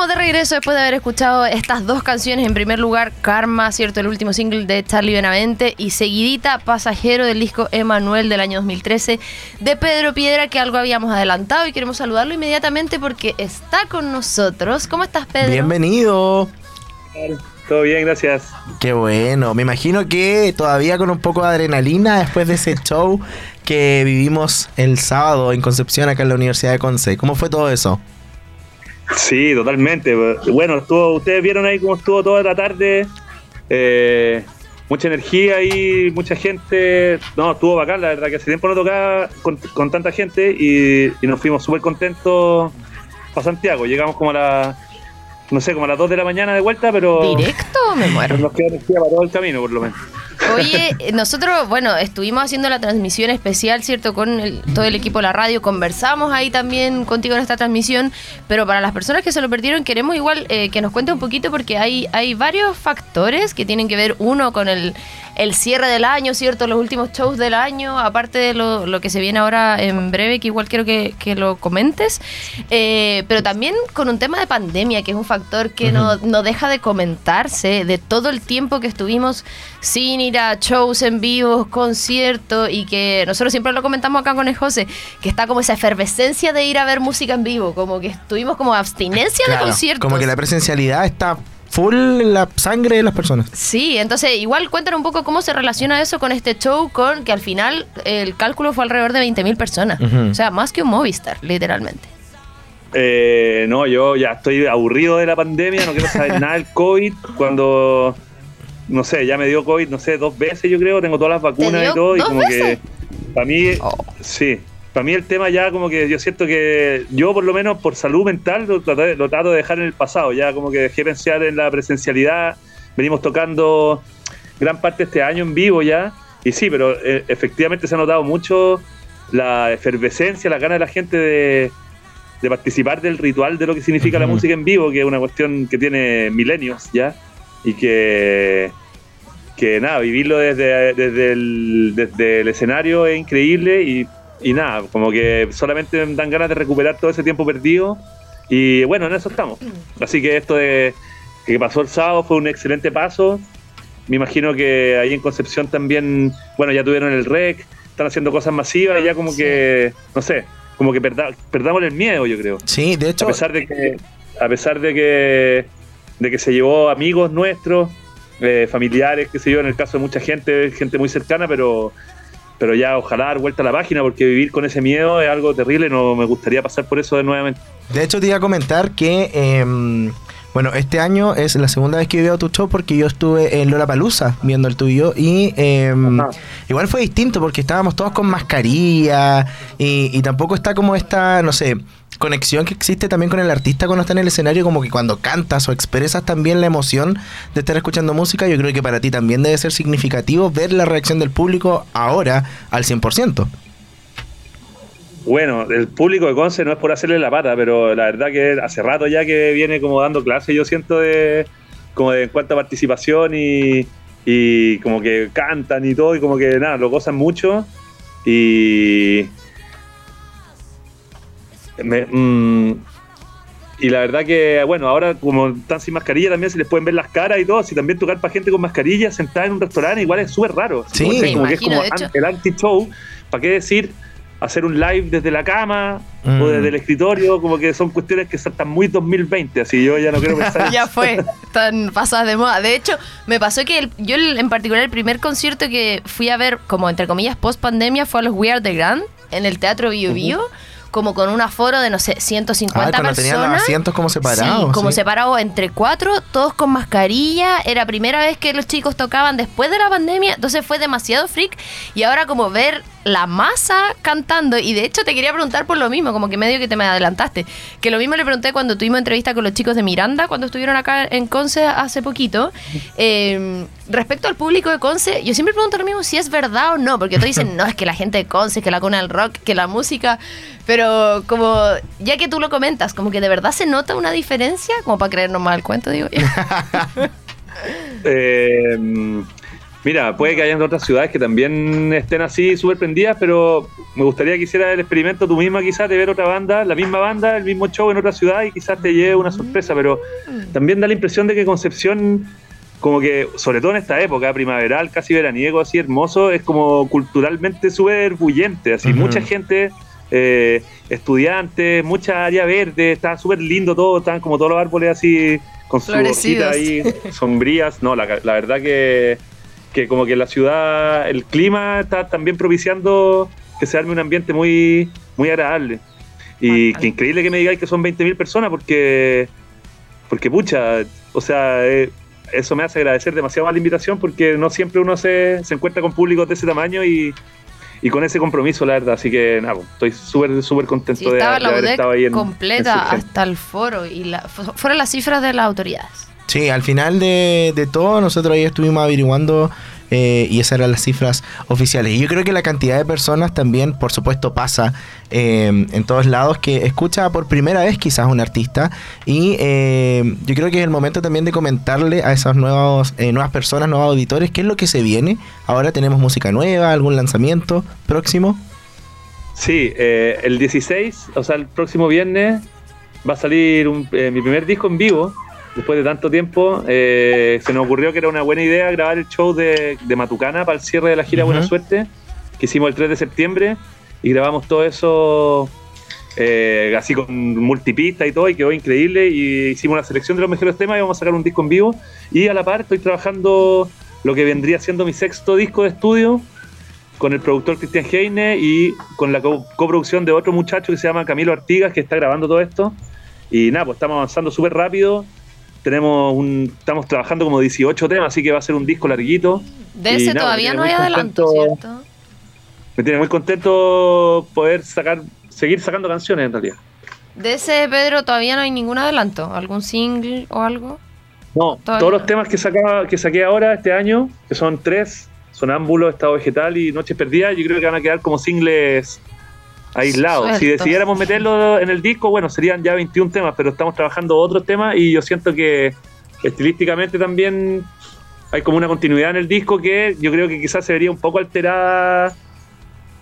Estamos de regreso después de haber escuchado estas dos canciones. En primer lugar, Karma, ¿cierto? El último single de Charlie Benavente. Y seguidita, Pasajero del disco Emanuel del año 2013 de Pedro Piedra, que algo habíamos adelantado y queremos saludarlo inmediatamente porque está con nosotros. ¿Cómo estás, Pedro? Bienvenido. Todo bien, gracias. Qué bueno. Me imagino que todavía con un poco de adrenalina después de ese show que vivimos el sábado en Concepción, acá en la Universidad de Conce. ¿Cómo fue todo eso? Sí, totalmente. Bueno, estuvo, ustedes vieron ahí cómo estuvo toda la tarde. Eh, mucha energía ahí, mucha gente. No, estuvo bacán, la verdad, que hace tiempo no tocaba con, tanta gente y, y nos fuimos súper contentos para Santiago. Llegamos como a la no sé, como a las 2 de la mañana de vuelta, pero. ¿Directo? Me muero. Nos queda energía para todo el camino, por lo menos. Oye, nosotros, bueno, estuvimos haciendo la transmisión especial, ¿cierto? Con todo el equipo de la radio, conversamos ahí también contigo en esta transmisión, pero para las personas que se lo perdieron, queremos igual eh, que nos cuente un poquito porque hay, hay varios factores que tienen que ver, uno, con el, el cierre del año, ¿cierto? Los últimos shows del año, aparte de lo, lo que se viene ahora en breve, que igual quiero que, que lo comentes, eh, pero también con un tema de pandemia, que es un factor que no, no deja de comentarse de todo el tiempo que estuvimos sin ir a shows en vivo, conciertos, y que nosotros siempre lo comentamos acá con el José, que está como esa efervescencia de ir a ver música en vivo, como que estuvimos como abstinencia de conciertos. Como que la presencialidad está full la sangre de las personas. Sí, entonces igual cuéntanos un poco cómo se relaciona eso con este show, con que al final el cálculo fue alrededor de 20.000 personas. O sea, más que un Movistar, literalmente. Eh, no, yo ya estoy aburrido de la pandemia, no quiero saber nada del COVID. Cuando, no sé, ya me dio COVID, no sé, dos veces yo creo, tengo todas las vacunas y todo, y como que para mí, oh. sí, para mí el tema ya como que yo siento que yo por lo menos por salud mental lo, trato de dejar en el pasado, ya como que dejé pensar en la presencialidad, venimos tocando gran parte de este año en vivo ya, y sí, pero eh, efectivamente se ha notado mucho la efervescencia, la gana de la gente de, participar del ritual de lo que significa la música en vivo, que es una cuestión que tiene milenios ya, y que que nada, vivirlo desde, desde, el, desde el escenario es increíble y y nada, como que solamente dan ganas de recuperar todo ese tiempo perdido. Y bueno, en eso estamos. Así que esto de que pasó el sábado fue un excelente paso. Me imagino que ahí en Concepción también, bueno, ya tuvieron el REC, están haciendo cosas masivas, y ya como que, no sé, como que perdamos el miedo, yo creo. Sí, de hecho. A pesar de que, a pesar de que, de que se llevó amigos nuestros, eh, familiares, que se yo, en el caso de mucha gente, gente muy cercana, pero pero ya ojalá dar vuelta a la página porque vivir con ese miedo es algo terrible, no me gustaría pasar por eso de nuevamente. De hecho te iba a comentar que em, bueno, este año es la segunda vez que veo tu show porque yo estuve en Lola Palusa viendo el tuyo y em, igual fue distinto porque estábamos todos con mascarilla y, y tampoco está como esta, no sé, conexión que existe también con el artista cuando está en el escenario, como que cuando cantas o expresas también la emoción de estar escuchando música, yo creo que para ti también debe ser significativo ver la reacción del público ahora al 100%. Bueno, el público de Conce no es por hacerle la pata, pero la verdad que hace rato ya que viene como dando clases, yo siento de como de en cuanto a participación y, y como que cantan y todo, y como que nada, lo gozan mucho. Y, Mm, y la verdad que, bueno, ahora como están sin mascarilla también se les pueden ver las caras y todo. Si también tocar para gente con mascarilla sentada en un restaurante igual es súper raro. Sí, como que es como el anti-show. ¿Para qué decir? hacer un live desde la cama o mm. desde el escritorio, como que son cuestiones que están muy 2020, así yo ya no quiero pensar. ya fue, están pasadas de moda. De hecho, me pasó que yo en particular el primer concierto que fui a ver, como entre comillas, post pandemia, fue a los We Are The Grand en el Teatro Bio Bio como con un aforo de, no sé, 150 ah, personas. tenían los asientos como separados. Sí, como separados entre cuatro, todos con mascarilla. Era primera vez que los chicos tocaban después de la pandemia, entonces fue demasiado freak. Y ahora como ver la masa cantando, y de hecho te quería preguntar por lo mismo, como que medio que te me adelantaste, que lo mismo le pregunté cuando tuvimos entrevista con los chicos de Miranda, cuando estuvieron acá en Conce hace poquito. Eh, respecto al público de Conce, yo siempre pregunto lo mismo si es verdad o no, porque todos dicen, no, es que la gente de Conce, que la cuna del rock, que la música, pero como, ya que tú lo comentas, como que de verdad se nota una diferencia, como para creernos mal el cuento, digo. eh, Mira, puede que hayan otras ciudades que también estén así súper prendidas, pero me gustaría que hicieras el experimento tú misma quizás de ver otra banda, la misma banda, el mismo show en otra ciudad y quizás te lleve una sorpresa, pero también da la impresión de que Concepción, como que, sobre todo en esta época, primaveral, casi veraniego, así hermoso, es como culturalmente súper bullente, así, mucha gente... Eh, estudiantes, mucha área verde, está súper lindo todo, están como todos los árboles así con sus hojitas ahí sombrías. No, la, la verdad que que como que la ciudad, el clima está también propiciando que se arme un ambiente muy, muy agradable. Y que increíble que me digáis que son 20.000 personas porque, porque pucha, o sea, eh, eso me hace agradecer demasiado la invitación porque no siempre uno se, se encuentra con públicos de ese tamaño y, y con ese compromiso, la verdad. Así que nada, pues, estoy súper, súper contento de, haber estado ahí en, completa hasta el foro y la, fueron las cifras de las autoridades. Sí, al final de, de todo, nosotros ahí estuvimos averiguando eh, y esas eran las cifras oficiales. Y yo creo que la cantidad de personas también, por supuesto, pasa eh, en todos lados que escucha por primera vez quizás un artista y eh, yo creo que es el momento también de comentarle a esas nuevos, nuevas personas, nuevos auditores, qué es lo que se viene. Ahora tenemos música nueva, algún lanzamiento próximo. Sí, el 16, o sea, el próximo viernes va a salir mi primer disco en vivo después de tanto tiempo, eh, se nos ocurrió que era una buena idea grabar el show de, Matucana para el cierre de la gira Buena Suerte, que hicimos el 3 de septiembre, y grabamos todo eso eh, así con multipista y todo, y quedó increíble, y hicimos una selección de los mejores temas y vamos a sacar un disco en vivo, y a la par estoy trabajando lo que vendría siendo mi sexto disco de estudio, con el productor Cristian Heine y con la coproducción de otro muchacho que se llama Camilo Artigas, que está grabando todo esto. Y nada, pues estamos avanzando súper rápido tenemos un, estamos trabajando como 18 temas, así que va a ser un disco larguito. De ese todavía no hay adelanto, ¿cierto? Me tiene muy contento poder sacar, seguir sacando canciones en realidad. De ese, Pedro, todavía no hay ningún adelanto, algún single o algo. No, todos los temas que, sacaba, que saqué ahora este año, que son tres, Sonámbulo, Estado Vegetal y Noches Perdidas, yo creo que van a quedar como singles aislado. Si decidiéramos meterlo en el disco, bueno, serían ya 21 temas, pero estamos trabajando otros temas y yo siento que estilísticamente también hay como una continuidad en el disco que yo creo que quizás se vería un poco alterada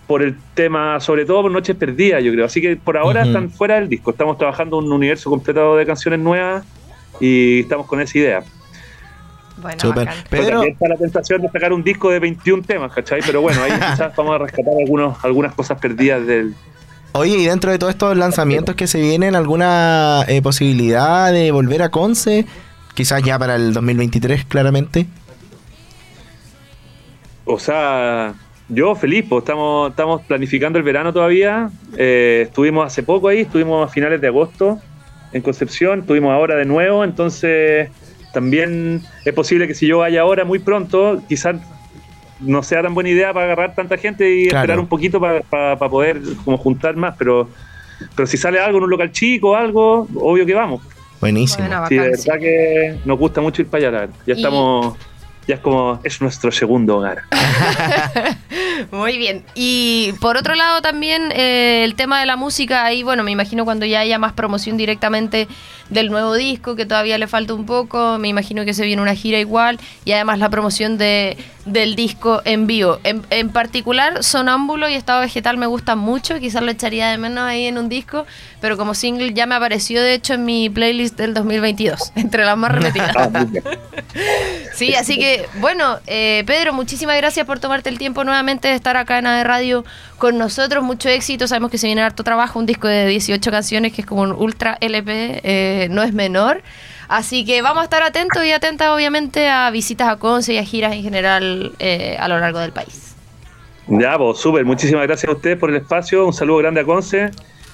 por el tema, sobre todo por Noches Perdidas, yo creo. Así que por ahora están fuera del disco. Estamos trabajando un universo completado de canciones nuevas y estamos con esa idea. Bueno, Super. Pero está la tentación de sacar un disco de 21 temas, ¿cachai? Pero bueno, ahí quizás vamos a rescatar algunos, algunas cosas perdidas del... Oye, y dentro de todos estos lanzamientos que se vienen, ¿alguna eh, posibilidad de volver a Conce? Quizás ya para el 2023, claramente. O sea, yo feliz, pues estamos, estamos planificando el verano todavía. Eh, estuvimos hace poco ahí, estuvimos a finales de agosto en Concepción, estuvimos ahora de nuevo, entonces también es posible que si yo vaya ahora muy pronto, quizás no sea tan buena idea para agarrar tanta gente y esperar un poquito para, poder como juntar más, pero, pero si sale algo en un local chico o algo, obvio que vamos. Buenísimo. sí, de verdad que nos gusta mucho ir para allá, Ya estamos ya es como, es nuestro segundo hogar. Muy bien. Y por otro lado también eh, el tema de la música, ahí bueno, me imagino cuando ya haya más promoción directamente del nuevo disco, que todavía le falta un poco, me imagino que se viene una gira igual, y además la promoción de, del disco en vivo. En, en particular, Sonámbulo y Estado Vegetal me gustan mucho, quizás lo echaría de menos ahí en un disco, pero como single ya me apareció de hecho en mi playlist del 2022, entre las más repetidas. Ah, sí, así que bueno, eh, Pedro, muchísimas gracias por tomarte el tiempo nuevamente de estar acá en AD Radio con nosotros. Mucho éxito, sabemos que se viene harto trabajo, un disco de 18 canciones que es como un ultra LP, eh, no es menor. Así que vamos a estar atentos y atentas obviamente a visitas a Conce y a giras en general eh, a lo largo del país. Ya, pues súper, muchísimas gracias a ustedes por el espacio, un saludo grande a Conce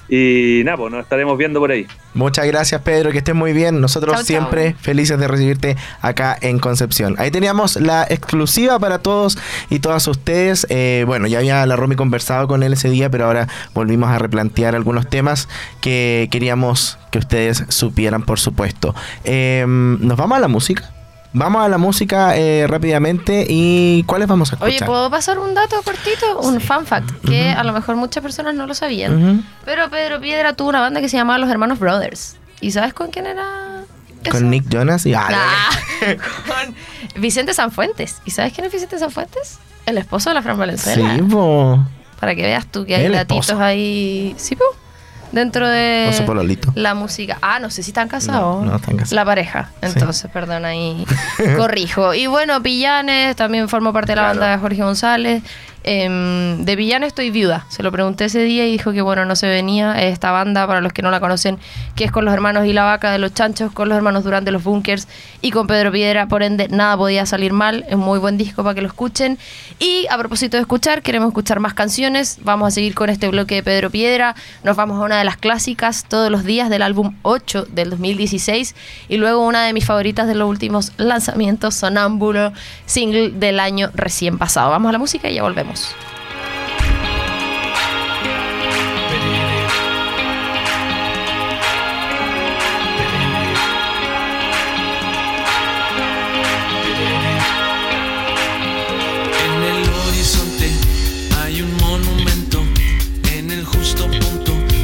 y nada, pues nos estaremos viendo por ahí. Muchas gracias, Pedro, que estés muy bien. Nosotros siempre felices de recibirte acá en Concepción. Ahí teníamos la exclusiva para todos y todas ustedes. Eh, bueno, ya había la Romy conversado con él ese día, pero ahora volvimos a replantear algunos temas que queríamos que ustedes supieran, por supuesto. Em, ¿Nos vamos a la música? Vamos a la música eh, rápidamente y ¿cuáles vamos a escuchar? Oye, ¿puedo pasar un dato cortito? Un fan fact, que a lo mejor muchas personas no lo sabían. Pero Pedro Piedra tuvo una banda que se llamaba Los Hermanos Brothers. ¿Y sabes con quién era? Con Nick Jonas y con Vicente Sanfuentes. ¿Y sabes quién es Vicente Sanfuentes? El esposo de la Fran Valenzuela. Sí, po. Para que veas tú que hay El datitos esposo. ahí. Sí, po. Dentro de pololito. la música. Ah, no sé si están casados. No, no están casados. La pareja. Entonces, perdón, ahí corrijo. Y bueno, Pillanes también formó parte de la banda de Jorge González. Em, de Villanes estoy viuda. Se lo pregunté ese día y dijo que bueno, no se venía. Esta banda, para los que no la conocen, que es con los hermanos y la vaca de los chanchos, con los hermanos Durán de los Bunkers y con Pedro Piedra. Por ende, nada podía salir mal. Es muy buen disco para que lo escuchen. Y a propósito de escuchar, queremos escuchar más canciones. Vamos a seguir con este bloque de Pedro Piedra. Nos vamos a una de las clásicas todos los días del álbum 8 del 2016. Y luego una de mis favoritas de los últimos lanzamientos, Sonámbulo, single del año recién pasado. Vamos a la música y ya volvemos.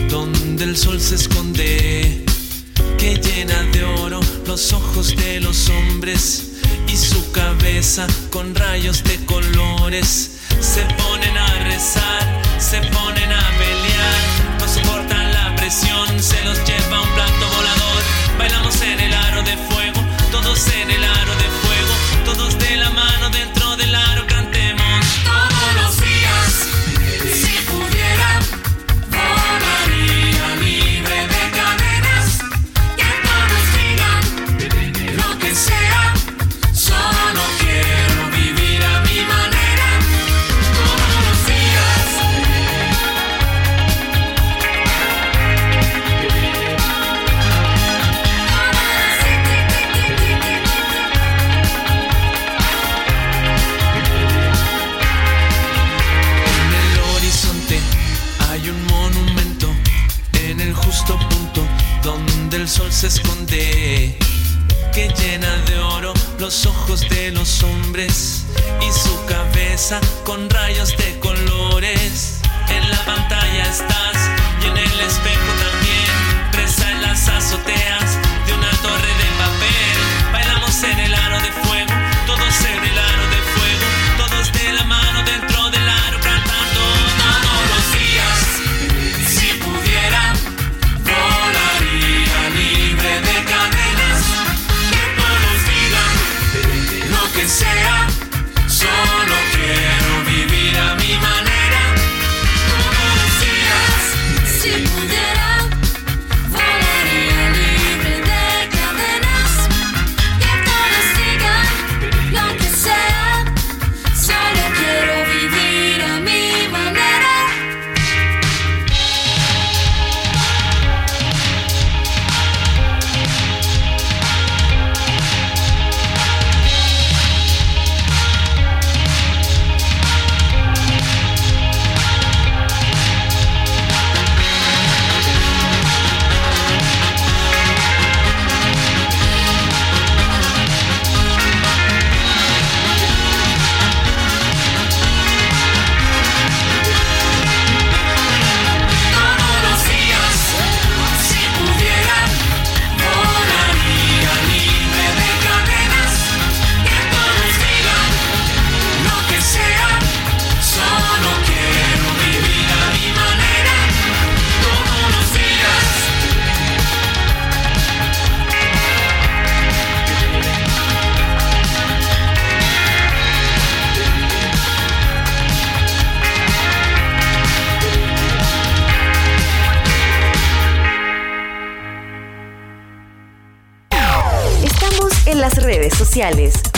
Donde el sol se esconde, que llena de oro los ojos de los hombres y su cabeza con rayos de colores. Se ponen a rezar, se ponen a pelear, no soportan la presión, se los lleva un plato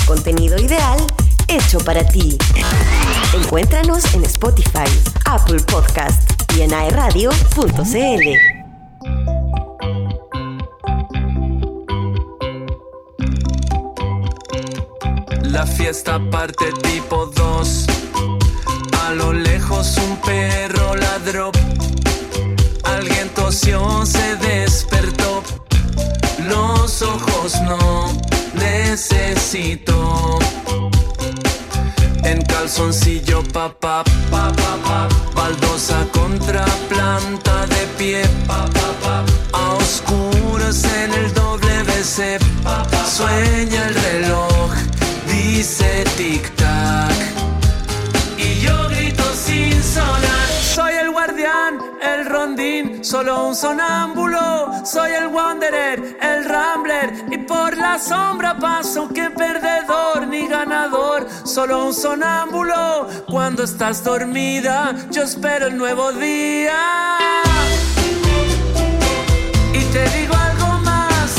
Contenido ideal hecho para ti. Encuéntranos en Spotify, Apple Podcast y en aeradio.cl. La fiesta parte tipo 2. A lo lejos un perro ladró. Alguien tosió, se despertó. Los ojos no necesito. En calzoncillo papá, pa, pa, pa. baldosa contra planta de pie. pa. A oscuras en el WC. pa, pa. Sueña el reloj, tic-tac. Solo un sonámbulo. Soy el wanderer, el rambler. Y por la sombra paso que perdedor ni ganador. Solo un sonámbulo. Cuando estás dormida, yo espero el nuevo día. Y te digo algo más.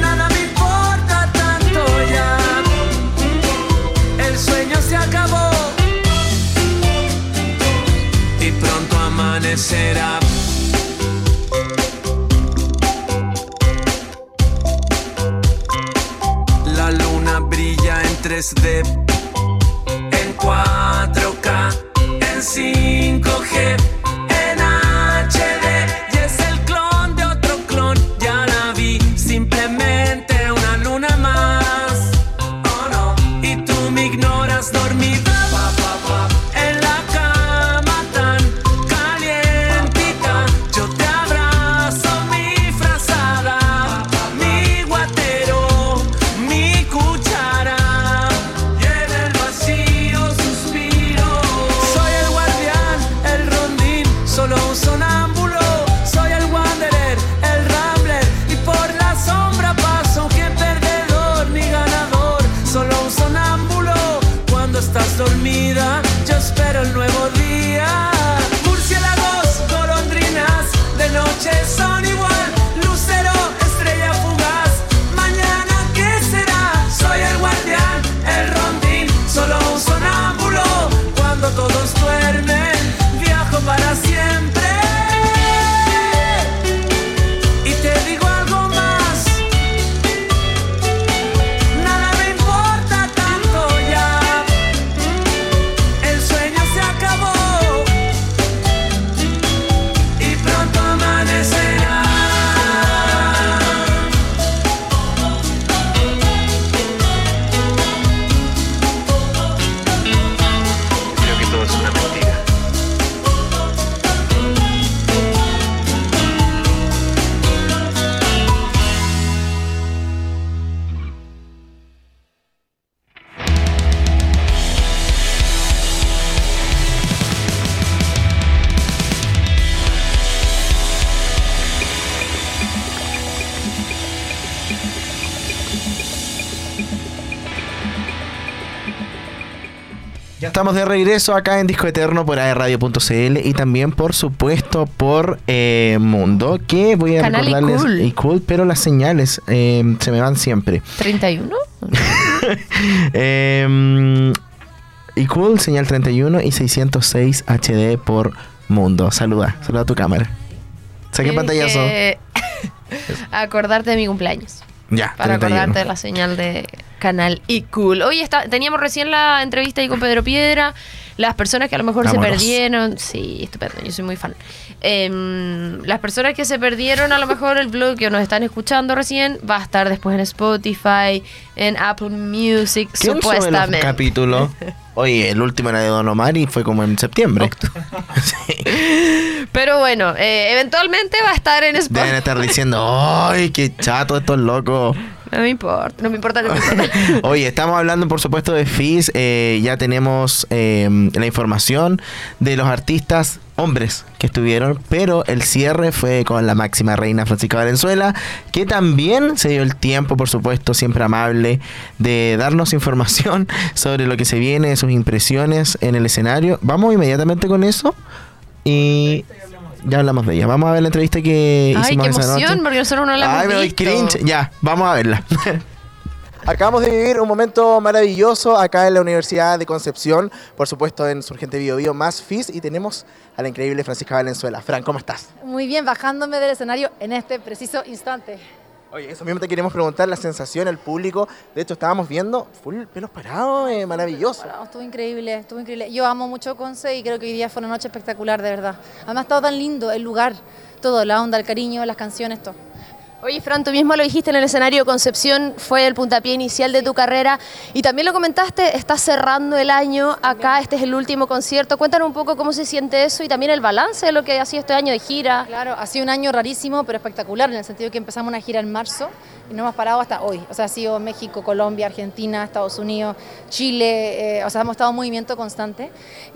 Nada me importa tanto ya. El sueño se acabó. Amanecerá. La luna brilla en 3D, en 4K, en 5G, estás dormida, Ya estamos de regreso acá en Disco Eterno por aerradio.cl y también, por supuesto, por eh, Mundo, que voy a Canal recordarles. iCool. iCool, pero las señales eh, se me van siempre. 31. eh, iCool, señal 31 y 606 HD por Mundo. Saluda, saluda a tu cámara. Saqué pantallazo. acordarte de mi cumpleaños. Ya, Para 31. acordarte de la señal de canal y cool. Hoy está, teníamos recién la entrevista ahí con Pedro Piedra. Las personas que a lo mejor Vámonos. se perdieron. Sí, estupendo, yo soy muy fan. Em, las personas que se perdieron a lo mejor el blog que nos están escuchando recién va a estar después en Spotify, en Apple Music, ¿Quién sube los supuestamente. capítulos? Oye, el último era de Don Omar y fue como en septiembre. Sí. Pero bueno, eh, eventualmente va a estar en Deben Spotify. estar diciendo, ¡ay, qué chato estos locos! No me importa, no me importa, no me importa. Oye, estamos hablando por supuesto de FIS, eh, ya tenemos eh, la información de los artistas hombres que estuvieron, pero el cierre fue con la máxima reina Francisca Valenzuela, que también se dio el tiempo, por supuesto, siempre amable, de darnos información sobre lo que se viene, sus impresiones en el escenario. Vamos inmediatamente con eso y ya hablamos de ella. Vamos a ver la entrevista que Ay, hicimos qué esa emoción, noche. porque nosotros no la hemos Ay, me doy visto. cringe. Ya, vamos a verla. Acabamos de vivir un momento maravilloso acá en la Universidad de Concepción, por supuesto en Surgente Bio Bio más FIS y tenemos a la increíble Francisca Valenzuela. Fran, ¿cómo estás? Muy bien, bajándome del escenario en este preciso instante. Oye, eso mismo te queremos preguntar, la sensación, el público. De hecho, estábamos viendo full pelos parados, eh, maravilloso. Estuvo increíble, estuvo increíble. Yo amo mucho Conce y creo que hoy día fue una noche espectacular, de verdad. Además, ha estado tan lindo el lugar, todo, la onda, el cariño, las canciones, todo. Oye, Fran, tú mismo lo dijiste en el escenario, Concepción fue el puntapié inicial de tu carrera y también lo comentaste, estás cerrando el año acá, este es el último concierto. Cuéntanos un poco cómo se siente eso y también el balance de lo que ha sido este año de gira. Claro, ha sido un año rarísimo, pero espectacular, en el sentido que empezamos una gira en marzo y no hemos parado hasta hoy. O sea, ha sido México, Colombia, Argentina, Estados Unidos, Chile, eh, o sea, hemos estado en movimiento constante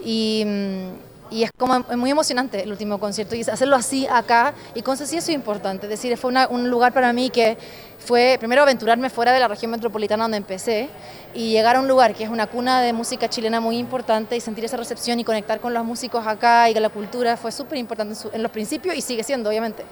y... mm, y es como es muy emocionante el último concierto y hacerlo así acá y con sí eso es importante, es decir, fue una- un lugar para mí que fue primero aventurarme fuera de la región metropolitana donde empecé y llegar a un lugar que es una cuna de música chilena muy importante y sentir esa recepción y conectar con los músicos acá y la cultura fue súper importante en los principios y sigue siendo, obviamente.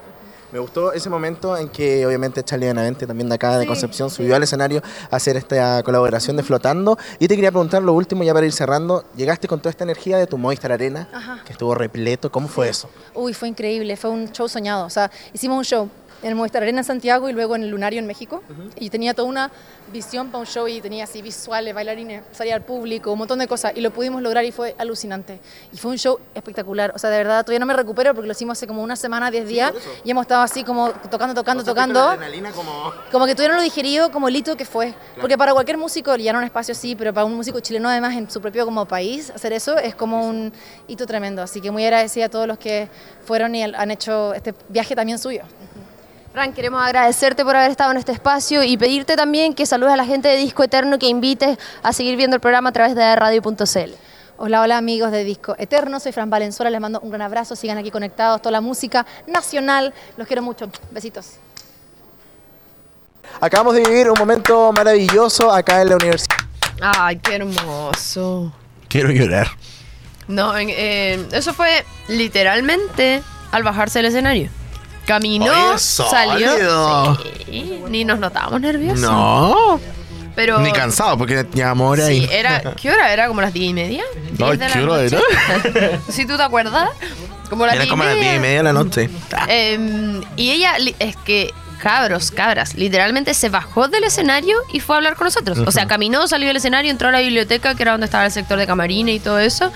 Me gustó ese momento en que obviamente Charlie Benavente, también de acá de Sí, Concepción, subió al escenario a hacer esta colaboración de Flotando. Y te quería preguntar lo último, ya para ir cerrando, llegaste con toda esta energía de tu Movistar Arena, Ajá. que estuvo repleto, ¿cómo fue eso? Uy, fue increíble, fue un show soñado. O sea, hicimos un show en el Movistar Arena en Santiago y luego en el Lunario en México. Y tenía toda una visión para un show y tenía así visuales, bailarines, salía al público, un montón de cosas. Y lo pudimos lograr y fue alucinante. Y fue un show espectacular. O sea, de verdad, todavía no me recupero porque lo hicimos hace como una semana, 10 días. y hemos estado así como tocando, tocando, tocando. como... Como que tuvieron lo digerido como el hito que fue. Porque para cualquier músico llenar un espacio así, pero para un músico chileno además en su propio como país, hacer eso es como un hito tremendo. Así que muy agradecida a todos los que fueron y han hecho este viaje también suyo. Fran, queremos agradecerte por haber estado en este espacio y pedirte también que saludes a la gente de Disco Eterno, que invites a seguir viendo el programa a través de radio.cl. Hola, hola amigos de Disco Eterno, soy Fran Valenzuela, les mando un gran abrazo, sigan aquí conectados, toda la música nacional, los quiero mucho, besitos. Acabamos de vivir un momento maravilloso acá en la universidad. Ay, qué hermoso. Quiero llorar. No, eh, eso fue literalmente al bajarse del escenario. Caminó, salió. Sí, ni nos notábamos nerviosos. No, Pero. ni cansado porque llevamos hora Sí, ahí. era, ¿qué hora era? ¿Como las diez y media? Ay, ¿Diez de la ¿qué hora noche? era? Si tú te acuerdas. Como las Era como las media. diez y media de la noche. Eh, y ella, es que, cabros, cabras, literalmente se bajó del escenario y fue a hablar con nosotros. O sea, caminó, salió del escenario, entró a la biblioteca, que era donde estaba el sector de camarines y todo eso.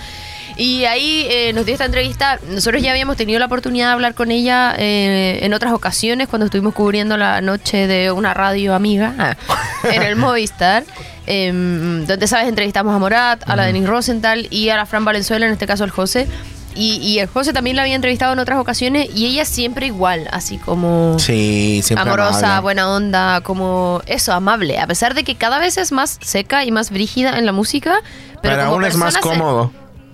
Y ahí eh, nos dio esta entrevista. Nosotros ya habíamos tenido la oportunidad de hablar con ella eh, en otras ocasiones, cuando estuvimos cubriendo la noche de una radio amiga ah, en el Movistar. em, donde, ¿sabes? Entrevistamos a Morat, a la Denise Rosenthal y a la Fran Valenzuela, en este caso el José. Y, y el José también la había entrevistado en otras ocasiones y ella siempre igual, así como Sí, siempre amorosa, amable. buena onda, como eso, amable. A pesar de que cada vez es más seca y más brígida en la música, pero Para uno es más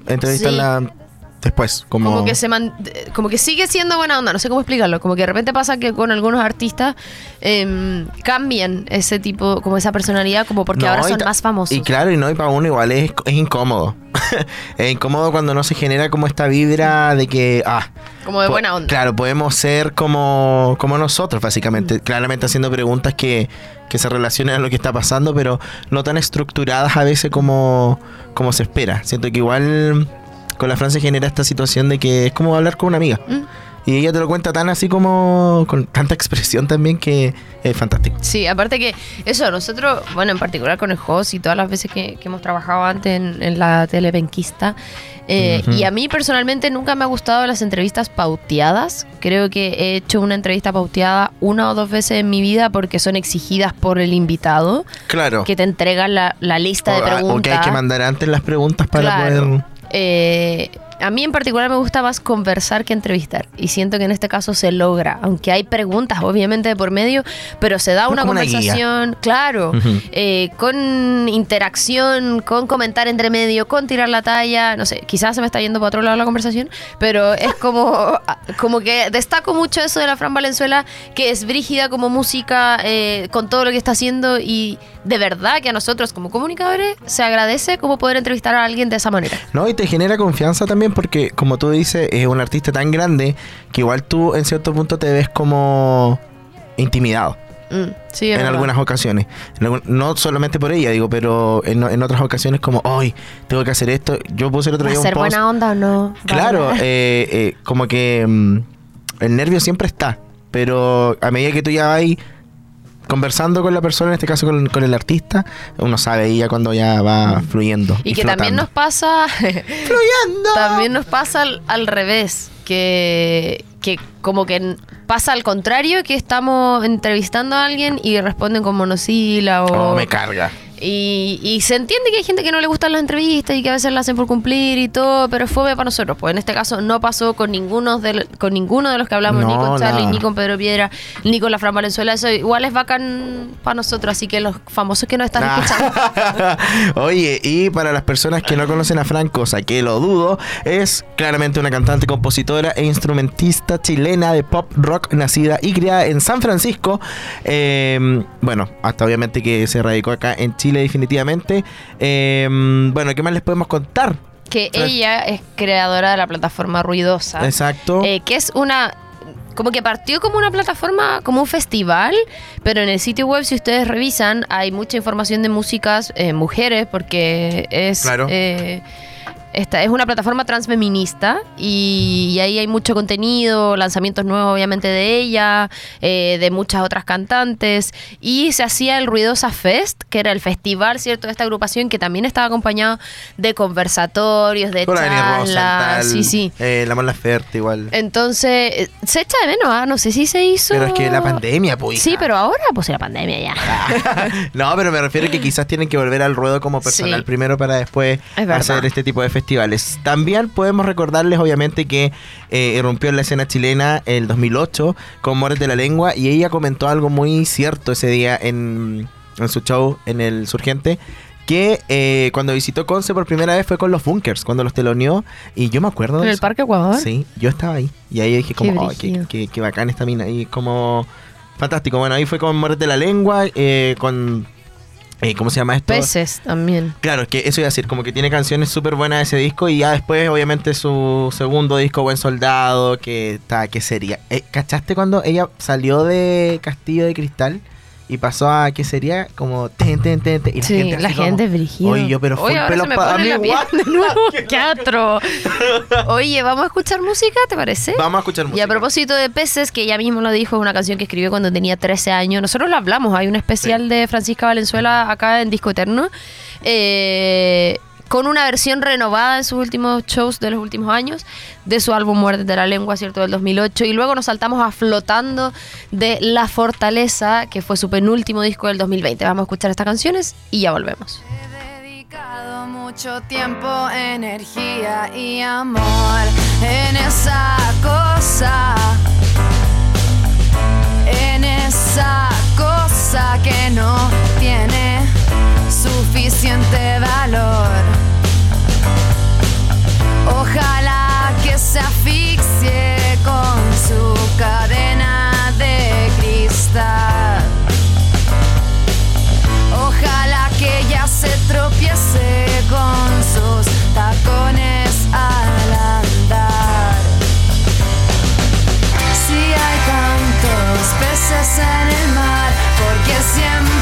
persona se- cómodo entrevistarla después. Como, como que se man- como que sigue siendo buena onda, no sé cómo explicarlo, como que de repente pasa que con algunos artistas em, cambian ese tipo, como esa personalidad, como porque No, ahora son más famosos. Y claro, y no, y para uno igual es, es incómodo. es incómodo cuando no se genera como esta vibra de que, ah, como de buena onda. Claro, podemos ser como, como nosotros, básicamente. Claramente haciendo preguntas que, que se relacionen a lo que está pasando, pero no tan estructuradas a veces como, como se espera. Siento que igual con la Francia genera esta situación de que es como hablar con una amiga. Mm. Y ella te lo cuenta tan así como con tanta expresión también que es fantástico. Sí, aparte que eso, nosotros, bueno, en particular con el host y todas las veces que, que hemos trabajado antes en, en la telepenquista, eh, y a mí personalmente nunca me ha gustado las entrevistas pauteadas. Creo que he hecho una entrevista pauteada una o dos veces en mi vida porque son exigidas por el invitado, Claro. que te entregan la, la lista de O- o preguntas. que hay que mandar antes las preguntas para Claro. poder. Eh, a mí en particular me gusta más conversar que entrevistar. Y siento que en este caso se logra. Aunque hay preguntas, obviamente, de por medio, pero se da una conversación, claro, eh, con interacción, con comentar entre medio, con tirar la talla. No sé, quizás se me está yendo para otro lado la conversación, pero es como, como que destaco mucho eso de la Fran Valenzuela, que es brígida como música, eh, con todo lo que está haciendo. Y de verdad que a nosotros como comunicadores se agradece como poder entrevistar a alguien de esa manera. No, y te genera confianza también porque, como tú dices, es un artista tan grande que igual tú en cierto punto te ves como intimidado Mm, sí, en verdad. algunas ocasiones. No solamente por ella, digo, pero en, en otras ocasiones como, hoy tengo que hacer esto. Yo puse el otro ¿Va día un ser post. buena onda o no? Claro, ¿Va a- eh, eh, como que mm, el nervio siempre está, pero a medida que tú ya vas conversando con la persona, en este caso con, con el artista, uno sabe ahí ya cuando ya va fluyendo. y que también nos pasa. También nos pasa al, al revés. Que, que como que pasa al contrario, que estamos entrevistando a alguien y responden con monosílabo. Oh, me carga. Y, y se entiende que hay gente que no le gustan las entrevistas y que a veces las hacen por cumplir y todo, pero fue para nosotros. Pues en este caso no pasó con ninguno de, con ninguno de los que hablamos, ni con Charlie, nada. ni con Pedro Piedra, ni con la Fran Valenzuela. Eso igual es bacán para nosotros, así que los famosos que nos están Nah. escuchando. Oye, y para las personas que no conocen a Fran, cosa que lo dudo, es claramente una cantante, compositora e instrumentista chilena de pop rock nacida y criada en San Francisco. Eh, bueno, hasta obviamente que se radicó acá en Chile definitivamente. Eh, bueno, ¿qué más les podemos contar? que ella es creadora de la plataforma Ruidosa. Exacto. Eh, que es una como que partió como una plataforma, como un festival, pero en el sitio web, si ustedes revisan, hay mucha información de músicas eh, mujeres, porque es, Claro. eh, esta, es una plataforma transfeminista y, y ahí hay mucho contenido, lanzamientos nuevos obviamente de ella, eh, de muchas otras cantantes, y se hacía el Ruidosa Fest, que era el festival, ¿cierto?, de esta agrupación que también estaba acompañado de conversatorios, de charlas, sí, sí. eh, la Mon Laferte igual. Entonces, eh, se echa de menos, ¿ah? no sé si se hizo. Pero es que la pandemia, pues. Sí, pero ahora, pues la pandemia ya. no, pero me refiero a que quizás tienen que volver al ruedo como personal Sí. primero para después hacer este tipo de festivales. También podemos recordarles, obviamente, que eh, irrumpió en la escena chilena el 2008 con Mores de la Lengua y ella comentó algo muy cierto ese día en, en su show en el Surgente. Que eh, cuando visitó Conce por primera vez fue con los Bunkers, cuando los teloneó. Y yo me acuerdo de ¿En el eso. Parque Ecuador? Sí, yo estaba ahí. Y ahí dije como, Qué "Ay, qué, qué- qué bacán esta mina. Y como, fantástico. Bueno, ahí fue con Muerte de la Lengua, eh, con, eh, ¿cómo se llama esto? Peces también. Claro, es que eso iba a decir, como que tiene canciones súper buenas ese disco y ya después, obviamente, su segundo disco, Buen Soldado, que está, ¿qué sería? Eh, ¿Cachaste cuando ella salió de Castillo de Cristal? Y pasó a, ¿qué sería? Como, ten, ten, ten, ten, y la sí, gente la como, gente es brígida. Oye, yo, pero full Oye, ahora pelos se me pa' pone mí, la. Oye, ¿vamos a escuchar música, te parece? Vamos a escuchar Y música. a propósito de Peces, que ella mismo lo dijo, es una canción que escribió cuando tenía 13 años. Nosotros lo hablamos, hay un especial de Francisca Valenzuela acá en Disco Eterno. eh, con una versión renovada en sus últimos shows de los últimos años, de su álbum Muerte de la Lengua, ¿cierto? Del 2008. Y luego nos saltamos a Flotando de La Fortaleza, que fue su penúltimo disco del 2020. Vamos a escuchar estas canciones y ya volvemos. He dedicado mucho tiempo, energía y amor en esa cosa, en esa cosa que no tiene suficiente valor. Ojalá que se asfixie con su cadena de cristal. Ojalá que ella se tropiece con sus tacones al andar. Si hay tantos peces en el mar, porque siempre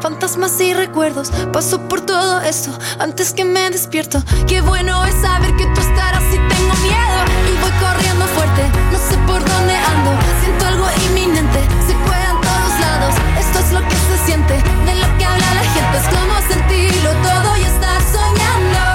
fantasmas y recuerdos. Paso por todo eso antes que me despierto. Qué bueno es saber que tú estarás si tengo miedo. Y voy corriendo fuerte, no sé por dónde ando. Siento algo inminente, se cuela en todos lados. Esto es lo que se siente, de lo que habla la gente. Es como sentirlo todo y estar soñando.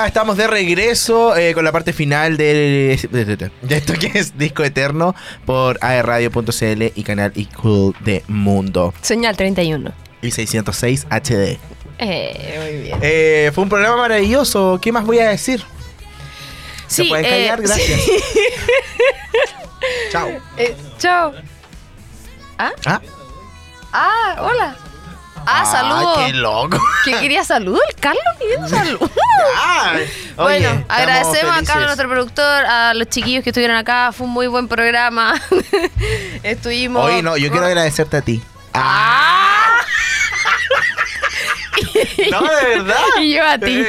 Ya estamos de regreso eh, con la parte final de, esto que es Disco Eterno por aerradio.cl y canal iCool de Mundo. Señal 31. Y 606 HD. Eh, muy bien. Eh, fue un programa maravilloso. ¿Qué más voy a decir? ¿Se Sí, pueden callar? Gracias. sí. Chao. Chao. ¿Ah? Ah, Ah, hola. Ah, saludos. qué loco. ¿Que quería saludos? ¿El Carlos pidiendo? Ay, oye, bueno, agradecemos a felices. Carlos, nuestro productor, a los chiquillos que estuvieron acá. Fue un muy buen programa. Estuvimos. Oye, no, yo quiero agradecerte a ti. ¡Ah! No, de verdad. Y yo a ti.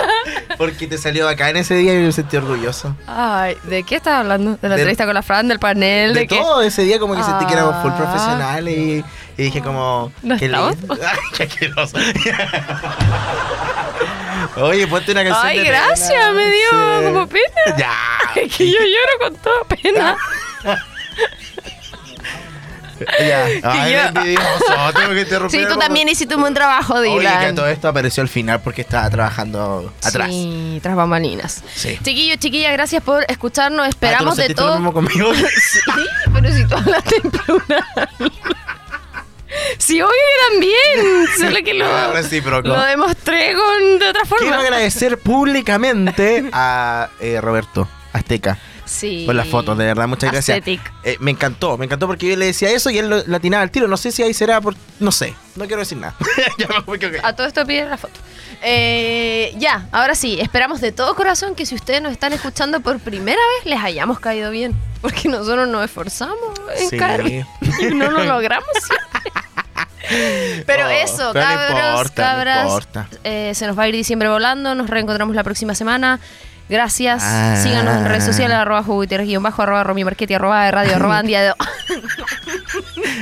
Porque te salió acá en ese día y me sentí orgulloso. Ay, ¿de qué estás hablando? ¿De la De- entrevista con la Fran, del panel? De, todo ese día como que sentí que éramos full Ah. profesionales y, y dije como... ¿No qué lindo. Qué asqueroso. Oye, ponte una canción Ay, de gracias, pena. me dio Sí. como pena. Ya. Es que yo lloro con toda pena. Ya. Ay, yo- qué envidioso, tengo que interrumpir Sí, tú también hiciste un buen trabajo, Oye, que Dylan. todo esto apareció al final porque estaba trabajando atrás. Sí, tras bambalinas. Sí. Chiquillos, chiquillas, gracias por escucharnos. Ah, ¿tú no Esperamos de sentiste lo todo. mismo conmigo? Sí, pero si tú hablaste en plural. Obvio que también. Solo que lo, Recíproco. lo demostré con, de otra Quiero forma. agradecer públicamente a eh, Roberto Azteca Sí. por las fotos, de verdad, muchas gracias. Eh, me encantó, me encantó porque yo le decía eso y él lo, latinaba al tiro. No sé si ahí será por. No sé, no quiero decir nada. ya me voy, creo que- A todo esto pide la foto. Eh, ya, ahora sí, esperamos de todo corazón que si ustedes nos están escuchando por primera vez les hayamos caído bien. Porque nosotros nos esforzamos en Sí. caer y no lo logramos siempre. Pero Oh, eso, pero no cabros, importa, cabras. eh, se nos va a ir diciembre volando. Nos reencontramos la próxima semana. Gracias. Ah. Síganos en redes sociales, arroba guion bajo, arroba Romy Marchetti, arroba de radio, arroba Andia de...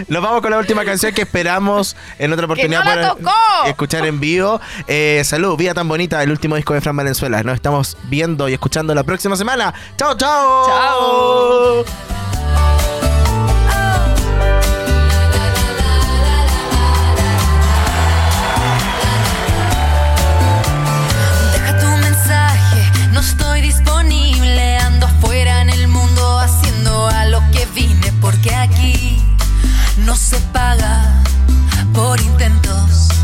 Nos vamos con la última canción que esperamos en otra oportunidad no tocó! escuchar en vivo. Eh, salud, Vida tan bonita, el último disco de Fran Valenzuela. Nos estamos viendo y escuchando la próxima semana. ¡Chao, chao! Chao. estoy disponible, ando afuera en el mundo haciendo a lo que vine, porque aquí no se paga por intentos.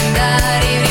andar y